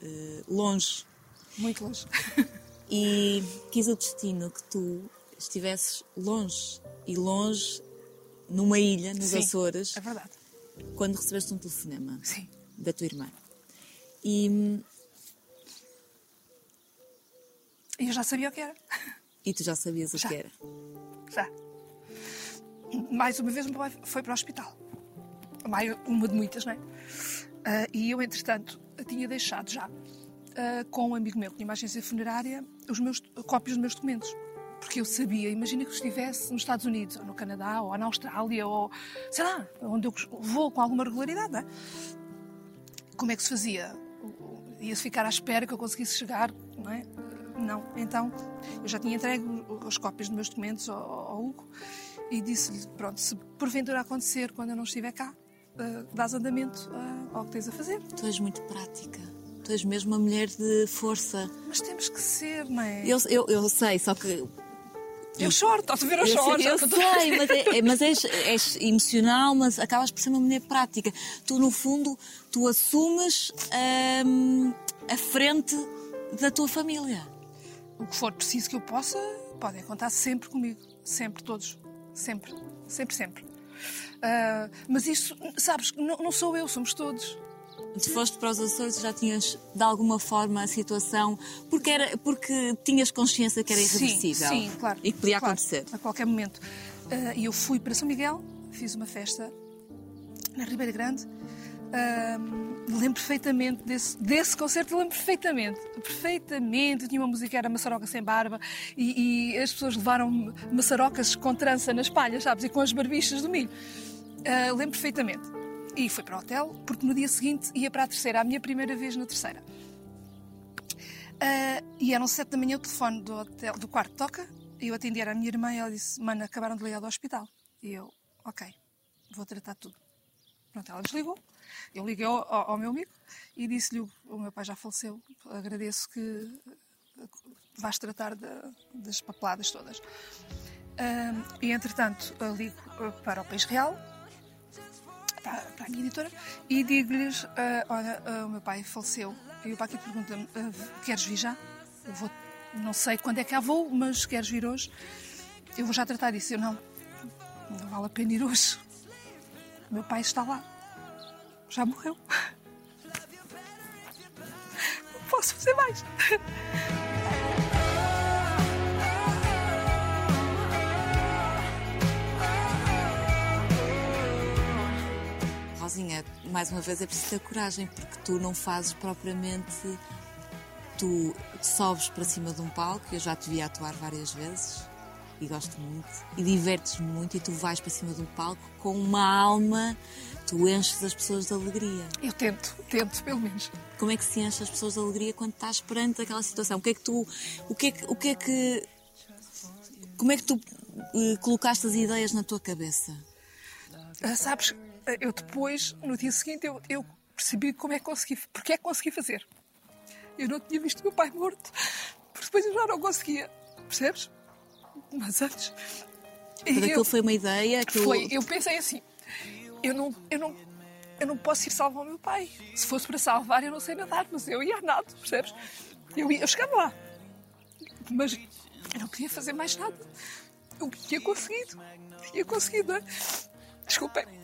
eh, longe. Muito longe. E quis o destino que tu estivesses longe e longe numa ilha, nos Sim, Açores, É verdade. quando recebeste um telefonema Sim. Da tua irmã. E, eu já sabia o que era. e tu já sabias o Já. que era. Já. Mais uma vez o meu pai foi para o hospital. Mais uma de muitas, não é? Ah, e eu, entretanto, tinha deixado já ah, com um amigo meu que tinha uma agência funerária os meus, cópias dos meus documentos. Porque eu sabia, imagina que estivesse nos Estados Unidos, ou no Canadá, ou na Austrália, ou sei lá, onde eu vou com alguma regularidade, não é? Como é que se fazia? Ia-se ficar à espera que eu conseguisse chegar, não é? Não. Então, eu já tinha entregue as cópias dos meus documentos ao, ao Hugo e disse-lhe: pronto, se porventura acontecer quando eu não estiver cá, uh, dás andamento uh, ao que tens a fazer. Tu és muito prática. Tu és mesmo uma mulher de força. Mas temos que ser, não é? Eu, eu, eu sei, só que eu choro, estás a ver, eu, eu choro. Eu, eu sei, mas, é, é, mas és, és, emocional, mas acabas por ser uma mulher prática. Tu, no fundo, tu assumes hum, a frente da tua família. O que for preciso que eu possa, podem contar sempre comigo. Sempre, todos. Sempre. Sempre, sempre. Uh, mas isso, sabes, não, não sou eu, somos todos. Se foste para os Açores já tinhas de alguma forma a situação porque era porque tinhas consciência que era irreversível sim, sim claro e que podia claro, acontecer. a qualquer momento. Ah, e eu fui para São Miguel fiz uma festa na Ribeira Grande. Lembro perfeitamente desse, desse concerto lembro perfeitamente perfeitamente. Tinha uma música era Maçaroca sem barba e, e as pessoas levaram maçarocas com trança nas palhas sabes e com as barbichas do milho. Uh, lembro perfeitamente e fui para o hotel, porque no dia seguinte ia para a terceira, a minha primeira vez na terceira. Uh, e eram sete da manhã, o telefone do, hotel, do quarto toca, eu atendi, era a minha irmã, e ela disse: Mana, acabaram de ligar do hospital. E eu, ok, vou tratar tudo. Pronto, ela desligou. Eu liguei ao, ao, ao meu amigo e disse-lhe: O meu pai já faleceu, agradeço que vais tratar de, das papeladas todas. Uh, e entretanto, ligo para o País Real para, para a minha editora e digo-lhes: uh, Olha, uh, o meu pai faleceu. E o pai pergunta-me: uh, Queres vir já? Eu vou, não sei quando é que há vou, mas queres vir hoje? Eu vou já tratar disso. Eu não, não vale a pena ir hoje. O meu pai está lá. Já morreu. Não posso fazer mais. sozinha, mais uma vez, é preciso ter coragem, porque tu não fazes propriamente. Tu sobes para cima de um palco, eu já te vi atuar várias vezes e gosto muito, e divertes muito, e tu vais para cima de um palco com uma alma, tu enches as pessoas de alegria. Eu tento, tento, pelo menos. Como é que se enche as pessoas de alegria quando estás perante aquela situação? O que é que tu. O que é que. O que, é que como é que tu uh, colocaste as ideias na tua cabeça? Uh, sabes, eu depois, no dia seguinte, eu, eu percebi como é que consegui, porque é que consegui fazer. Eu não tinha visto meu pai morto, porque depois eu já não conseguia, percebes? Mas antes. Tudo aquilo foi uma ideia que Foi, eu pensei assim, eu não, eu não, eu não posso ir salvar o meu pai. Se fosse para salvar, eu não sei nadar, mas eu ia a nada, percebes? Eu, ia, eu chegava lá, mas eu não podia fazer mais nada. Eu tinha conseguido, tinha conseguido, não é? Desculpem.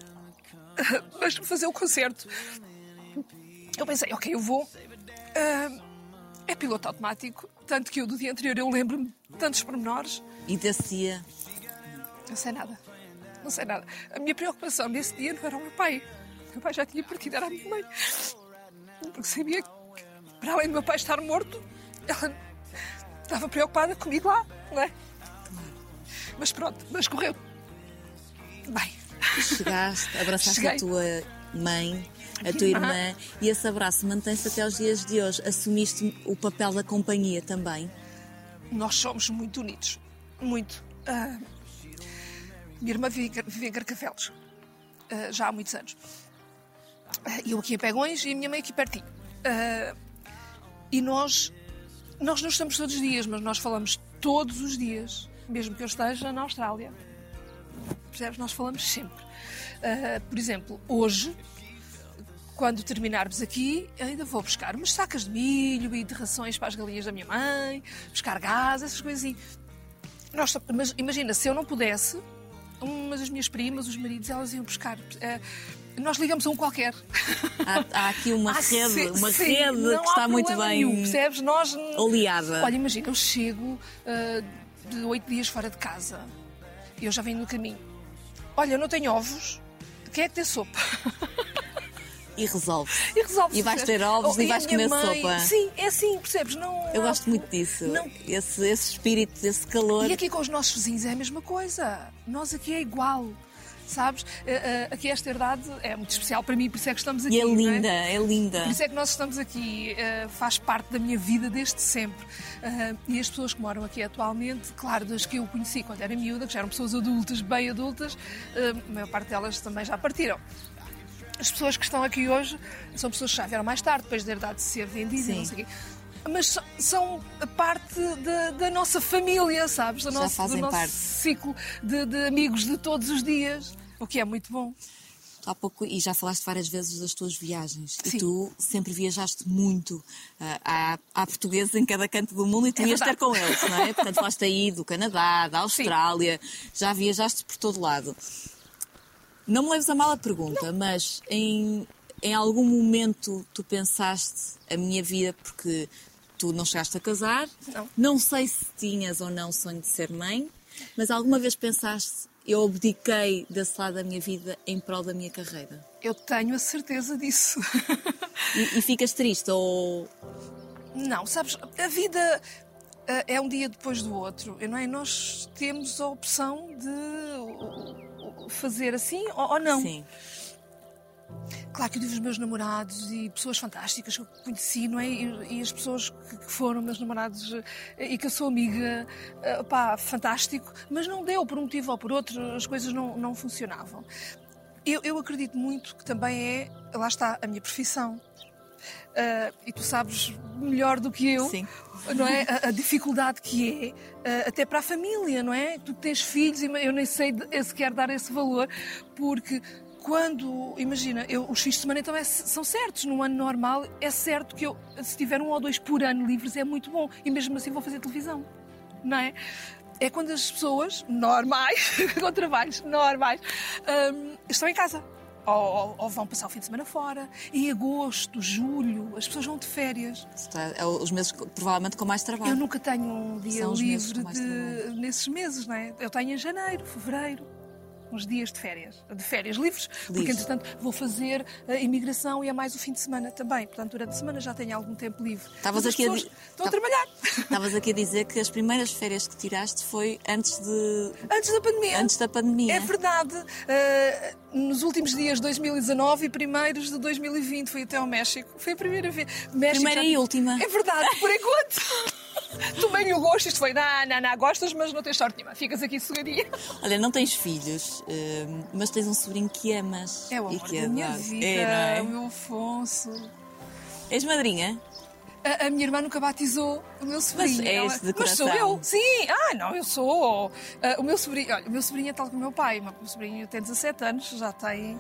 mas fazer o concerto. Eu pensei, ok, eu vou. Uh, é piloto automático, tanto que eu do dia anterior eu lembro-me de tantos pormenores. E desse dia? Não sei nada. Não sei nada. A minha preocupação nesse dia não era o meu pai. O meu pai já tinha partido, era a minha mãe. Porque sabia que, para além do meu pai estar morto, ela estava preocupada comigo lá, não é? Mas pronto, mas correu. Bem, Chegaste, abraçaste Cheguei. a tua mãe, a tua irmã, e esse abraço mantém-se até os dias de hoje. Assumiste o papel da companhia também? Nós somos muito unidos. Muito. Uh, minha irmã vive, vive em Carcavelos, uh, já há muitos anos. Uh, eu aqui em Pegões e a minha mãe aqui pertinho. e nós, nós não estamos todos os dias, mas nós falamos todos os dias, mesmo que eu esteja na Austrália. Percebes? Nós falamos sempre. Uh, por exemplo, hoje, quando terminarmos aqui, ainda vou buscar umas sacas de milho e de rações para as galinhas da minha mãe, buscar gás, essas coisas assim. Nós, mas imagina, se eu não pudesse, umas das minhas primas, os maridos, elas iam buscar. Uh, nós ligamos a um qualquer. Há, há aqui uma ah, rede, sim, uma sim, rede que está muito bem nenhum, percebes? Nós, oleada. Olha, imagina, eu chego uh, de oito dias fora de casa eu já venho no caminho. Olha, eu não tenho ovos, quem é que tem sopa? E resolve. E resolve. E vais ter ovos oh, e, vais comer mãe, sopa. Sim, é assim, percebes? Não, Eu gosto muito disso. Não... Esse, esse espírito, esse calor. E aqui com os nossos vizinhos é a mesma coisa. Nós aqui é igual. Sabes? Uh, uh, aqui esta herdade é muito especial para mim, por isso é que estamos aqui. E é não linda, é linda. Por isso é que nós estamos aqui, uh, faz parte da minha vida desde sempre. E as pessoas que moram aqui atualmente, claro, das que eu conheci quando era miúda, que já eram pessoas adultas, bem adultas, a maior parte delas também já partiram. As pessoas que estão aqui hoje são pessoas que já vieram mais tarde, depois da herdade de ser vendida e não sei o quê. Mas são parte da, da nossa família, sabes? Do Já nosso, do fazem nosso parte. ciclo de, de amigos de todos os dias, o que é muito bom. Há pouco, e já falaste várias vezes das tuas viagens. Sim. E tu sempre viajaste muito. Há, há portugueses em cada canto do mundo e tu É ias verdade. com eles, não é? Portanto, falaste aí do Canadá, da Austrália, já viajaste por todo lado. Não me leves a mal a pergunta, mas em, em algum momento tu pensaste a minha vida, porque tu não chegaste a casar, Não. sei se tinhas ou não sonho de ser mãe, mas alguma vez pensaste, eu abdiquei desse lado da minha vida em prol da minha carreira? Eu tenho a certeza disso. E, e ficas triste ou Não, sabes, a vida ah, é um dia depois do outro, não é? Nós temos a opção de fazer assim ou ou não. sim? Claro que eu tive os meus namorados e pessoas fantásticas que eu conheci, não é? E, e as pessoas que, que foram meus namorados eh, e que eu sou amiga, eh, pá, fantástico, mas não deu por um motivo ou por outro, as coisas não, não funcionavam. Eu, eu acredito muito que também é, lá está, a minha profissão. Ah, e tu sabes melhor do que eu, Sim. não é? A, a dificuldade que é, ah, até para a família, não é? Tu tens filhos e eu nem sei de- sequer dar esse valor, porque quando, imagina, eu, os fins de semana então é- são certos, num ano normal é certo que eu, se tiver um ou dois por ano livres é muito bom, e mesmo assim vou fazer televisão, não é? É quando as pessoas normais, com trabalhos normais, hum, estão em casa. Ou, ou- vão passar o fim de semana fora. Em agosto, julho, as pessoas vão de férias. É os meses provavelmente com mais trabalho. Eu nunca tenho um dia livre de- nesses meses, não é? Eu tenho em janeiro, fevereiro, uns dias de férias, de férias livres, porque entretanto vou fazer a imigração e é mais o fim de semana também. Portanto, durante a semana já tenho algum tempo livre. Estavas aqui a di- estão a Tá- trabalhar. Estavas aqui a dizer que as primeiras férias que tiraste foi antes, de, Antes da pandemia. antes da pandemia. É verdade. Uh, nos últimos dias de 2019 e primeiros de 2020 fui até ao México. Foi a primeira vez. México Primeira já- e última. É verdade, por enquanto. Tomei-lhe o gosto. Isto foi, não, não, não, gostas, mas não tens sorte nenhuma. Ficas aqui sossegadinha. Olha, não tens filhos, hum, mas tens um sobrinho que amas. É o e amor que da minha adoras. vida, É, não o é? meu Afonso. És madrinha? A, a minha irmã nunca batizou o meu sobrinho. Mas Ela- de Mas sou eu, sim. Ah, não, eu sou. Ah, o meu sobrinho, olha, o meu sobrinho é tal como o meu pai. O meu sobrinho tem 17 anos, já tem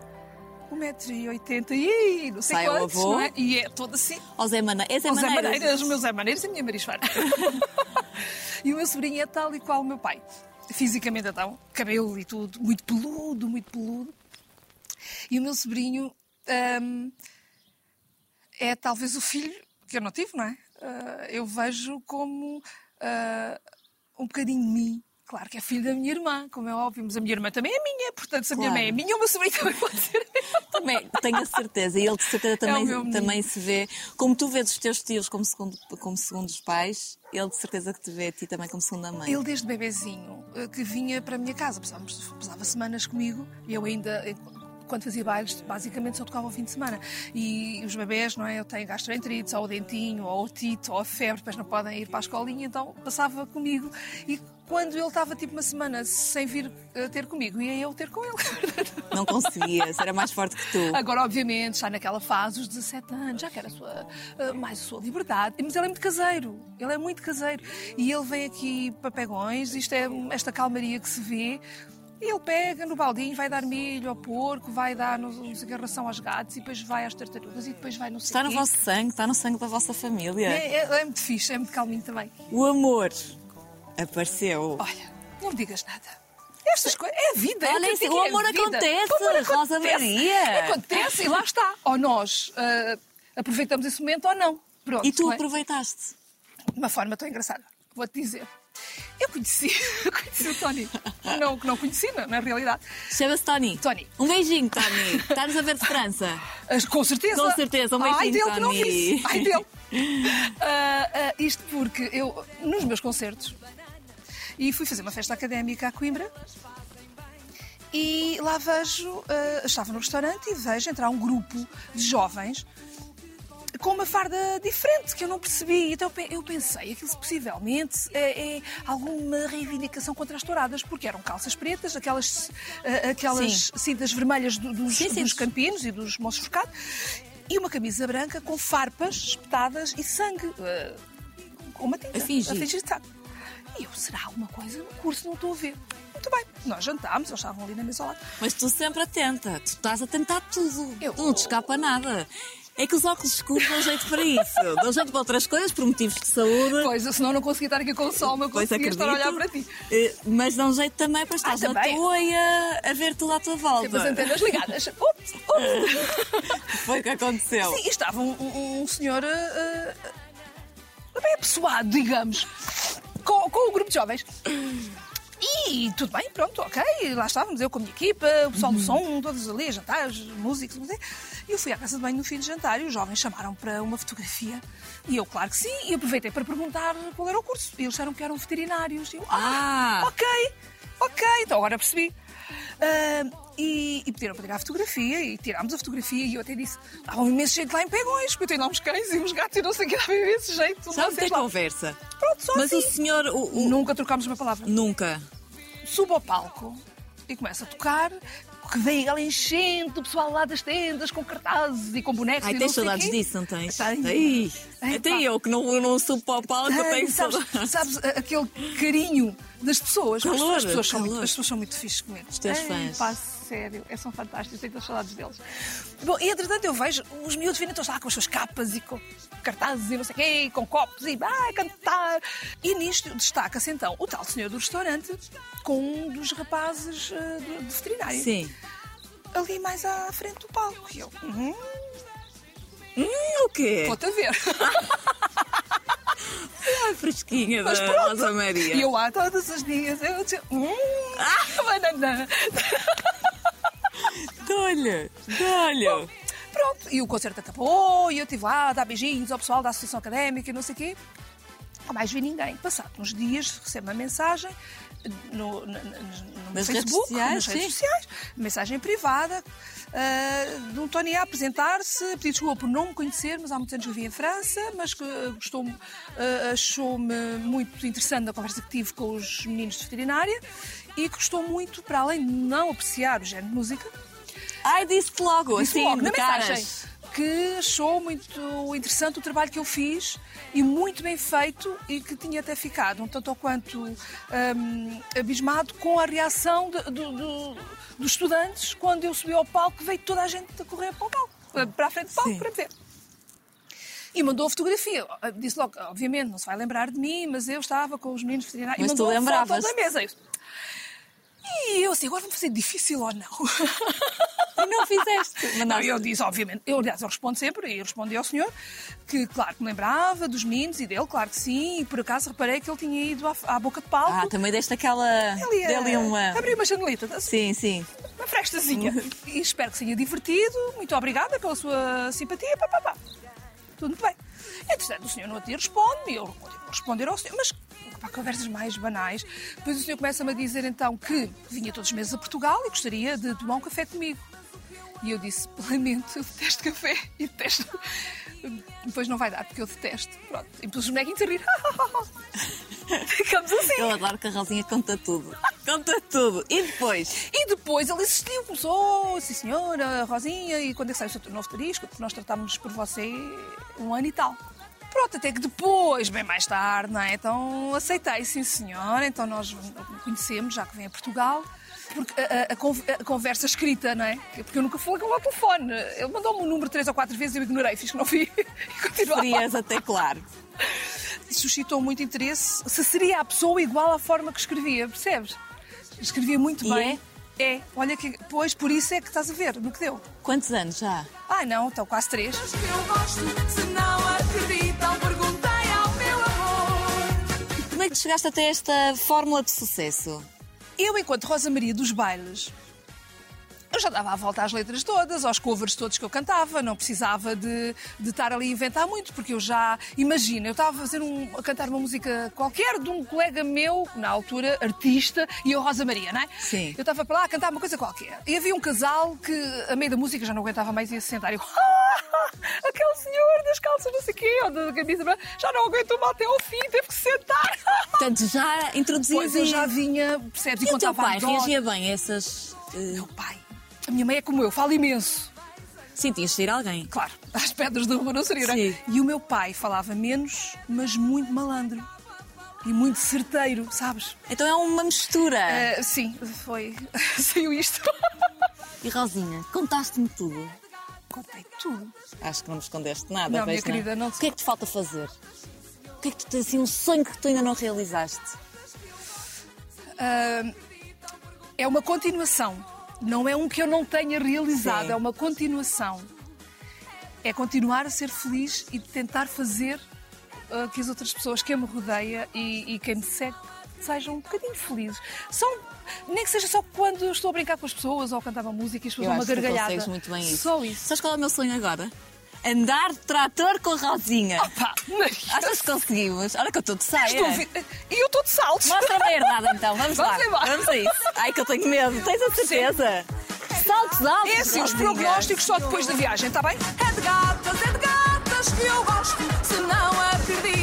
1,80m e não sei Sai quantos, avô. não é? E é todo assim. Ou Zé Mana... És Zé O Zé Maneiras? Maneiras, o meu Zé Maneiras e a minha Marisfara. e o meu sobrinho é tal e qual o meu pai. Fisicamente então, cabelo e tudo, muito peludo, muito peludo. E o meu sobrinho hum, é talvez o filho que eu não tive, não é? Ah, eu vejo como ah, um bocadinho de mim. Claro que é filho da minha irmã, como é óbvio, mas a minha irmã também é minha, portanto, se a minha Claro. irmã é minha, o meu sobrinho também pode ser. Também, tenho a certeza. E ele de certeza É também, menino. também se vê. Como tu vês os teus tios como, segundo, como segundos pais, ele de certeza que te vê a ti também como segunda mãe. Ele desde bebezinho eh, que vinha para a minha casa, passávamos, passava semanas comigo e eu ainda, quando fazia bailes, basicamente só tocava ao fim de semana. E os bebés, não é? Eu tenho gastroenterites, ou o dentinho, ou o tito, ou a febre, depois não podem ir para a escolinha, então passava comigo. E quando ele estava tipo uma semana sem vir eh, ter comigo, ia eu ter com ele. Não conseguias, era mais forte que tu. Agora, obviamente, está naquela fase, os 17 anos, já quer a sua, ah, mais a sua liberdade. Mas ele é muito caseiro, ele é muito caseiro. E ele vem aqui para pegões, isto é esta calmaria que se vê. E ele pega no baldinho, vai dar milho ao porco, vai dar no, no ração aos gatos e depois vai às tartarugas e depois vai no Está no vosso sangue, está no sangue da vossa família. é, é, é muito fixe, é muito calminho também. O amor apareceu. Olha, não me digas nada. Estas coisas, é a vida. é Olha, para isso, o é amor vida. acontece, amor Rosa acontece. Maria. Acontece e lá está. Ou nós ah, aproveitamos esse momento ou não. Pronto, E tu é? aproveitaste. de uma forma tão engraçada. Vou-te dizer. Eu conheci, conheci o Tony. Não, que não conheci, na, na realidade. Chama-se Tony. Tony. Um beijinho, Tony. Estás a ver de França. As- Com certeza. Com certeza, um Ai beijinho, dele que não Tony. disse. Ai dele. Ah, ah, isto porque eu, nos meus concertos, e fui fazer uma festa académica a Coimbra, E lá vejo, eh, estava no restaurante e vejo entrar um grupo de jovens com uma farda diferente que eu não percebi. Então eu pensei, aquilo possivelmente é, é alguma reivindicação contra as touradas, porque eram calças pretas, aquelas, eh, aquelas cintas vermelhas do- dos, Sim, sim. dos campinos e dos moços forcados, e uma camisa branca com farpas espetadas e sangue. eh, com uma tinta. A fingir. sangue. E eu, será alguma coisa no curso? Não estou a ver. Muito bem, nós jantámos, eles estavam ali na mesa ao lado. Mas tu sempre atenta, tu estás a tentar tudo. Eu- Tu não te escapa nada. É que os óculos escuros dão jeito para isso. Dão jeito para outras coisas, por motivos de saúde. Pois, senão não conseguia estar aqui com o sol, não Pois conseguia estar a olhar para acredito. ti. Eh, Mas dão jeito também para estar Ah, na também. e a, a ver tudo à tua volta. Sempre as antenas ligadas. Ups, ups. Foi o que aconteceu. Sim, estava um, um- um senhor uh, uh, bem apessoado, digamos, com, com o grupo de jovens. E tudo bem, pronto, ok. Lá estávamos, eu com a minha equipa, o pessoal do som, todos ali a jantar, os músicos, não sei. E eu fui à casa de banho no fim de jantar e os jovens chamaram para uma fotografia. E eu, claro que sim, e aproveitei para perguntar qual era o curso. E eles disseram que eram veterinários. E eu, Ah! ok, ok, então agora percebi. Ah, e, e pediram para tirar a fotografia e tirámos a fotografia e eu até disse, dava um imenso jeito lá em Pegões, porque eu tenho lá uns cães e uns gatos e não sei o que, dava imenso jeito. Sabe vocês ter lá. conversa. Pronto, só Mas assim. o senhor. O, o- Nunca trocámos uma palavra. Nunca. Subo ao palco e começo a tocar, que vem aquela enchente, o pessoal lá das tendas com cartazes e com bonecos Ai, e tens saudades quê. disso, não tens? Tenho. Ai, Ai, até pá. eu que não, não subo para o palco, Ai, tenho sabes, saudades. sabes aquele carinho das pessoas? As- Calor, as, pessoas são muito, calor. as pessoas são muito fixes comigo. Os teus fãs. Pá, sério, é, são fantásticos, tenho saudades deles. Bom, e entretanto eu vejo os miúdos virem todos lá com as suas capas e com cartazes e não sei o quê, e com copos e vai cantar. E nisto destaca-se então o tal senhor do restaurante com um dos rapazes eh, de, de veterinário. Sim. Ali mais à frente do palco. E eu, hum, Hum, o quê? vou-te a ver. Ai, fresquinha da Mas pronto. Rosa Maria. E eu lá todos os dias, eu dizia, hum, banana. Dá-lhe, dá-lhe. Pronto, e o concerto acabou, e eu estive lá a dar beijinhos ao pessoal da Associação Académica e não sei o quê. Não mais vi ninguém. Passado uns dias, recebo uma mensagem no, no, no- Nas redes Facebook, sociais, nas redes sim. sociais, mensagem privada, ah, de um Tony A apresentar-se, pedir desculpa por não me conhecer, mas há muitos anos que vivi em França, mas que ah, gostou ah, achou-me muito interessante a conversa que tive com os meninos de veterinária e que gostou muito, para além de não apreciar o género de música, Ai, disse-te logo, Disse assim, logo na caras. mensagem que achou muito interessante o trabalho que eu fiz e muito bem feito e que tinha até ficado um tanto ou quanto hum, abismado com a reação de- do- do- dos estudantes quando eu subi ao palco, veio toda a gente a correr para o palco, para a frente do palco Sim. para ver. E mandou a fotografia. Disse logo, obviamente, não se vai lembrar de mim, mas eu estava com os meninos veterinários. Mas e tu mandou a lembravas? foto da mesa. Eu- E eu assim, agora vou fazer difícil ou não? E não fizeste. Não, eu disse, obviamente, eu aliás, eu respondo sempre, e respondi ao senhor, que claro que me lembrava dos meninos e dele, claro que sim, e por acaso reparei que ele tinha ido à, à boca de palco. Ah, também deste aquela. ele ia Dele uma. abrir uma janelita, assim, Sim, sim. uma frestazinha. e espero que tenha divertido. Muito obrigada pela sua simpatia. Pá, pá, pá. Tudo muito bem. Entretanto, o senhor no outro dia responde-me, eu continuo a responder ao senhor, mas pá, conversas mais banais. Depois o senhor começa-me a dizer então que vinha todos os meses a Portugal e gostaria de tomar um café comigo. E eu disse, lamento, eu detesto café e detesto. Depois não vai dar, porque eu detesto. Pronto. E pus os bonequinhos a rir. Ficamos assim. Eu adoro que a Rosinha conta tudo. Conta tudo. E depois? E depois ele insistiu, começou, sim senhora, Rosinha, e quando é que sai o seu novo tarisco? Porque nós tratámos por você um ano e tal. Pronto, até que depois, bem mais tarde, não é? Então aceitei, sim senhora, então nós conhecemos, já que vem a Portugal. Porque a, a- a con- a conversa escrita, não é? Porque eu nunca falei com ele ao telefone. Ele mandou-me o número três ou quatro vezes, eu ignorei, fiz que não vi e continuava. Frias até claro. Suscitou muito interesse se seria a pessoa igual à forma que escrevia, percebes? Escrevia muito E bem. É, olha que. Pois, por isso é que estás a ver no que deu. Quantos anos já? Ai não, então quase três. que eu gosto, se não acreditam, perguntei ao meu amor. Como é que chegaste até esta fórmula de sucesso? Eu, enquanto Rosa Maria dos Bailes, eu já dava a volta às letras todas, aos covers todos que eu cantava, não precisava de, de estar ali a inventar muito, porque eu já, imagina, eu estava a, fazer um, a cantar uma música qualquer de um colega meu, na altura, artista, e eu Rosa Maria, não é? Sim. Eu estava para lá a cantar uma coisa qualquer. E havia um casal que, a meio da música, já não aguentava mais e ia se sentar. E eu, "Ah, aquele senhor das calças não sei o quê, ou da camisa branca, já não aguentou mal até ao fim, teve que se sentar. Portanto, já introduzias Pois eu já vinha, percebes? E o teu pai reagia bem a essas... eh, Meu pai. A minha mãe é como eu, fala imenso. Sentias sair alguém? Claro, às pedras seria, não é? Sim. E o meu pai falava menos, mas muito malandro. E muito certeiro, sabes? Então é uma mistura. Ah, sim, foi. Saiu isto. E Rosinha, contaste-me tudo. Contei tudo. Acho que não me escondeste nada. Não, minha querida, não te- O que é que te falta fazer? O que é que tu tens assim, um sonho que tu ainda não realizaste? Ah, é uma continuação. Não é um que eu não tenha realizado, Sim. é uma continuação. É continuar a ser feliz e tentar fazer ah, que as outras pessoas que me rodeia e, e quem me segue sejam um bocadinho felizes. São, nem que seja só quando eu estou a brincar com as pessoas ou a cantar uma música e as pessoas Eu uma que gargalhada. consegues muito bem isso. Só isso. Sabes qual é o meu sonho agora? Andar de trator com Rosinha. Maria, Achas que conseguimos? Olha que eu estou de saia. estou a ver- E eu estou de saltos. Mostra-me a herdade então, vamos, Vamos lá. embora. Vamos a isso. Ai que eu tenho medo, tens a certeza? Saltos altos. É assim, os prognósticos só depois da viagem, está bem? É de gatas, é de gatas que eu gosto. Se não acredita.